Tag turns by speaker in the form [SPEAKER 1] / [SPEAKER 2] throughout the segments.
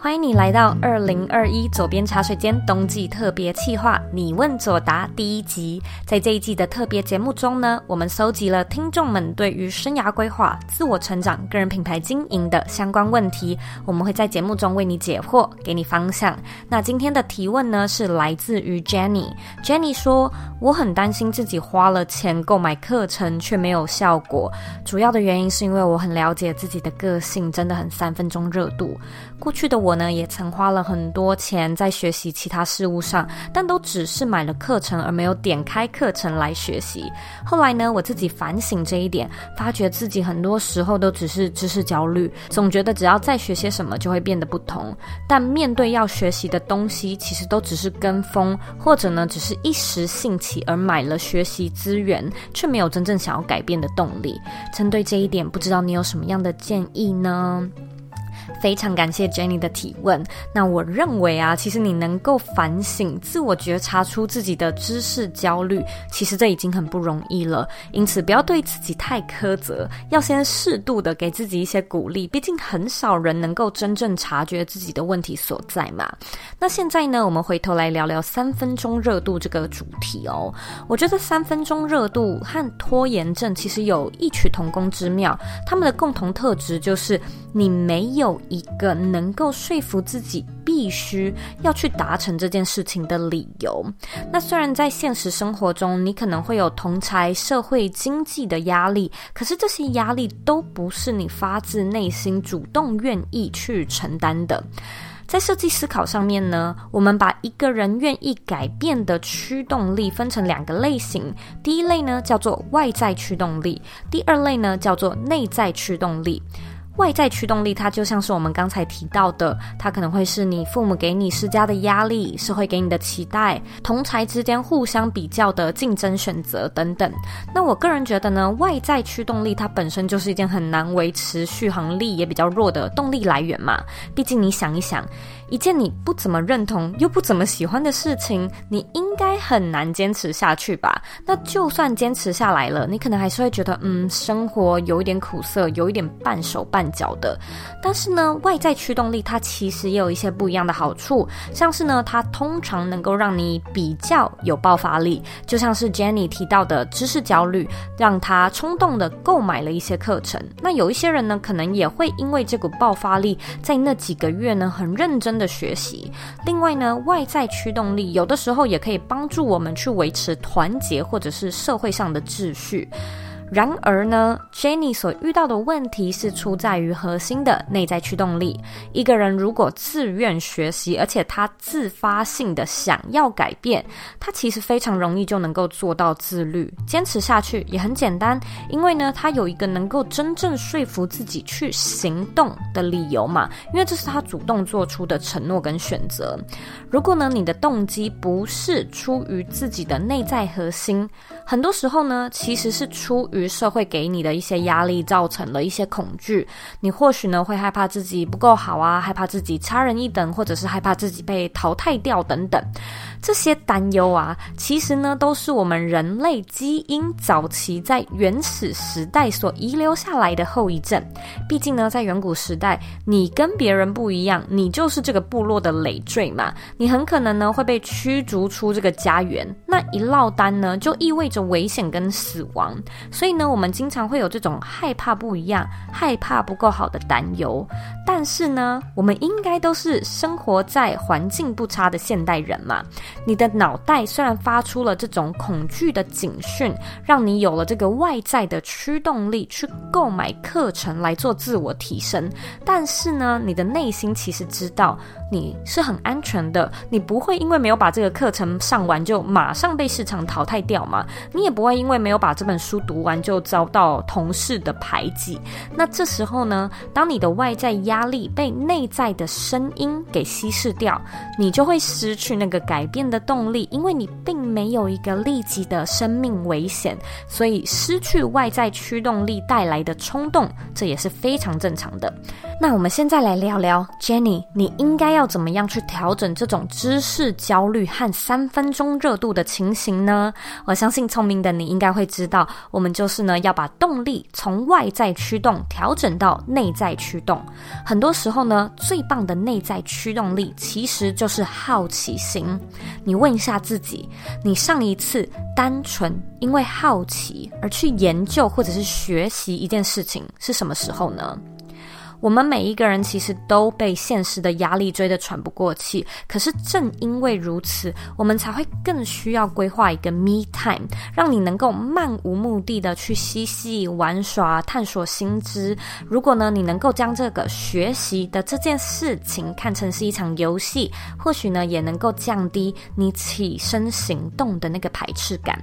[SPEAKER 1] 欢迎你来到二零二一左边茶水间冬季特别企划“你问左答”第一集。在这一季的特别节目中呢，我们搜集了听众们对于生涯规划、自我成长、个人品牌经营的相关问题，我们会在节目中为你解惑，给你方向。那今天的提问呢，是来自于 Jenny。Jenny 说：“我很担心自己花了钱购买课程却没有效果，主要的原因是因为我很了解自己的个性，真的很三分钟热度。过去的我。”呢也曾花了很多钱在学习其他事物上，但都只是买了课程而没有点开课程来学习。后来呢，我自己反省这一点，发觉自己很多时候都只是知识焦虑，总觉得只要再学些什么就会变得不同。但面对要学习的东西，其实都只是跟风，或者呢只是一时兴起而买了学习资源，却没有真正想要改变的动力。针对这一点，不知道你有什么样的建议呢？非常感谢 Jenny 的提问。那我认为啊，其实你能够反省、自我觉察出自己的知识焦虑，其实这已经很不容易了。因此，不要对自己太苛责，要先适度的给自己一些鼓励。毕竟，很少人能够真正察觉自己的问题所在嘛。那现在呢，我们回头来聊聊三分钟热度这个主题哦。我觉得三分钟热度和拖延症其实有异曲同工之妙，他们的共同特质就是你没有。一个能够说服自己必须要去达成这件事情的理由。那虽然在现实生活中，你可能会有同侪、社会、经济的压力，可是这些压力都不是你发自内心主动愿意去承担的。在设计思考上面呢，我们把一个人愿意改变的驱动力分成两个类型。第一类呢叫做外在驱动力，第二类呢叫做内在驱动力。外在驱动力，它就像是我们刚才提到的，它可能会是你父母给你施加的压力，社会给你的期待，同才之间互相比较的竞争选择等等。那我个人觉得呢，外在驱动力它本身就是一件很难维持续航力也比较弱的动力来源嘛。毕竟你想一想。一件你不怎么认同又不怎么喜欢的事情，你应该很难坚持下去吧？那就算坚持下来了，你可能还是会觉得，嗯，生活有一点苦涩，有一点半手半脚的。但是呢，外在驱动力它其实也有一些不一样的好处，像是呢，它通常能够让你比较有爆发力，就像是 Jenny 提到的知识焦虑，让他冲动的购买了一些课程。那有一些人呢，可能也会因为这股爆发力，在那几个月呢，很认真的学习，另外呢，外在驱动力有的时候也可以帮助我们去维持团结或者是社会上的秩序。然而呢，Jenny 所遇到的问题是出在于核心的内在驱动力。一个人如果自愿学习，而且他自发性的想要改变，他其实非常容易就能够做到自律，坚持下去也很简单。因为呢，他有一个能够真正说服自己去行动的理由嘛，因为这是他主动做出的承诺跟选择。如果呢，你的动机不是出于自己的内在核心，很多时候呢，其实是出于。于社会给你的一些压力，造成了一些恐惧。你或许呢会害怕自己不够好啊，害怕自己差人一等，或者是害怕自己被淘汰掉等等。这些担忧啊，其实呢都是我们人类基因早期在原始时代所遗留下来的后遗症。毕竟呢，在远古时代，你跟别人不一样，你就是这个部落的累赘嘛。你很可能呢会被驱逐出这个家园。那一落单呢，就意味着危险跟死亡。所以呢，我们经常会有这种害怕不一样、害怕不够好的担忧。但是呢，我们应该都是生活在环境不差的现代人嘛。你的脑袋虽然发出了这种恐惧的警讯，让你有了这个外在的驱动力去购买课程来做自我提升，但是呢，你的内心其实知道你是很安全的，你不会因为没有把这个课程上完就马上被市场淘汰掉嘛，你也不会因为没有把这本书读完就遭到同事的排挤。那这时候呢，当你的外在压力被内在的声音给稀释掉，你就会失去那个改变的动力，因为你并没有一个立即的生命危险，所以失去外在驱动力带来的冲动，这也是非常正常的。那我们现在来聊聊，Jenny，你应该要怎么样去调整这种知识焦虑和三分钟热度的情形呢？我相信聪明的你应该会知道，我们就是呢要把动力从外在驱动调整到内在驱动。很多时候呢，最棒的内在驱动力其实就是好奇心。你问一下自己，你上一次单纯因为好奇而去研究或者是学习一件事情是什么时候呢？我们每一个人其实都被现实的压力追得喘不过气，可是正因为如此，我们才会更需要规划一个 me time，让你能够漫无目的的去嬉戏玩耍、探索新知。如果呢，你能够将这个学习的这件事情看成是一场游戏，或许呢，也能够降低你起身行动的那个排斥感。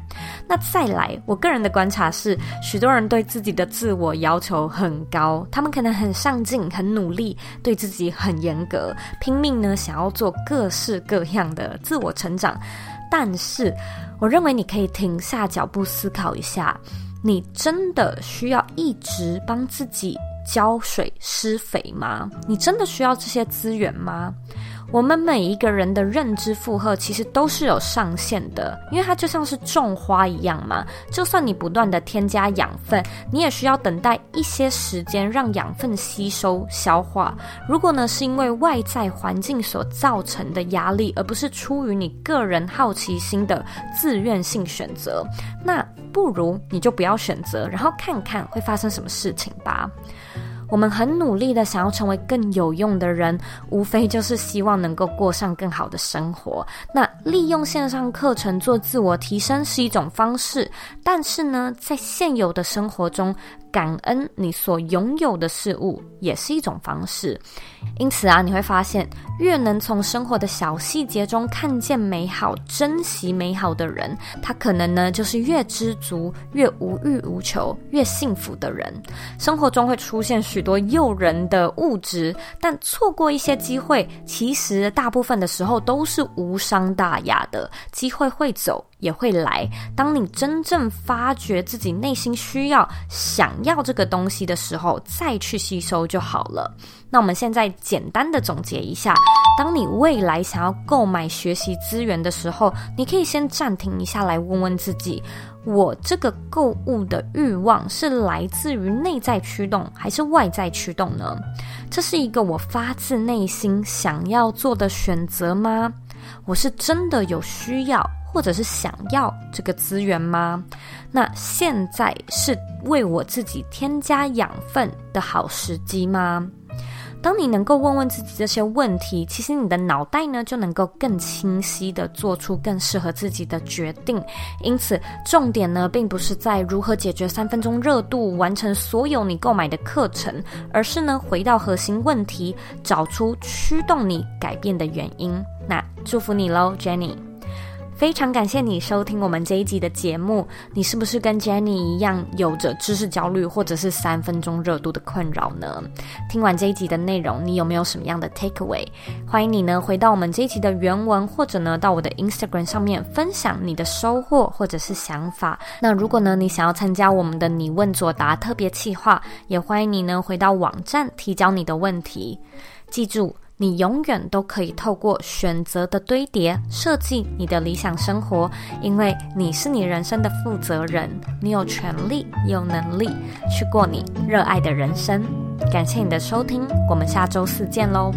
[SPEAKER 1] 那再来，我个人的观察是，许多人对自己的自我要求很高，他们可能很上。很努力，对自己很严格，拼命呢，想要做各式各样的自我成长。但是，我认为你可以停下脚步思考一下：你真的需要一直帮自己浇水施肥吗？你真的需要这些资源吗？我们每一个人的认知负荷其实都是有上限的，因为它就像是种花一样嘛。就算你不断的添加养分，你也需要等待一些时间让养分吸收消化。如果呢是因为外在环境所造成的压力，而不是出于你个人好奇心的自愿性选择，那不如你就不要选择，然后看看会发生什么事情吧。我们很努力的想要成为更有用的人，无非就是希望能够过上更好的生活。那利用线上课程做自我提升是一种方式，但是呢，在现有的生活中，感恩你所拥有的事物也是一种方式，因此啊，你会发现，越能从生活的小细节中看见美好、珍惜美好的人，他可能呢就是越知足、越无欲无求、越幸福的人。生活中会出现许多诱人的物质，但错过一些机会，其实大部分的时候都是无伤大雅的。机会会走。也会来。当你真正发觉自己内心需要、想要这个东西的时候，再去吸收就好了。那我们现在简单的总结一下：当你未来想要购买学习资源的时候，你可以先暂停一下来问问自己：我这个购物的欲望是来自于内在驱动还是外在驱动呢？这是一个我发自内心想要做的选择吗？我是真的有需要，或者是想要这个资源吗？那现在是为我自己添加养分的好时机吗？当你能够问问自己这些问题，其实你的脑袋呢就能够更清晰地做出更适合自己的决定。因此，重点呢并不是在如何解决三分钟热度，完成所有你购买的课程，而是呢回到核心问题，找出驱动你改变的原因。那祝福你喽，Jenny。非常感谢你收听我们这一集的节目。你是不是跟 Jenny 一样有着知识焦虑或者是三分钟热度的困扰呢？听完这一集的内容，你有没有什么样的 takeaway？欢迎你呢回到我们这一集的原文，或者呢到我的 Instagram 上面分享你的收获或者是想法。那如果呢你想要参加我们的你问左答特别企划，也欢迎你呢回到网站提交你的问题。记住。你永远都可以透过选择的堆叠设计你的理想生活，因为你是你人生的负责人，你有权利、有能力去过你热爱的人生。感谢你的收听，我们下周四见喽。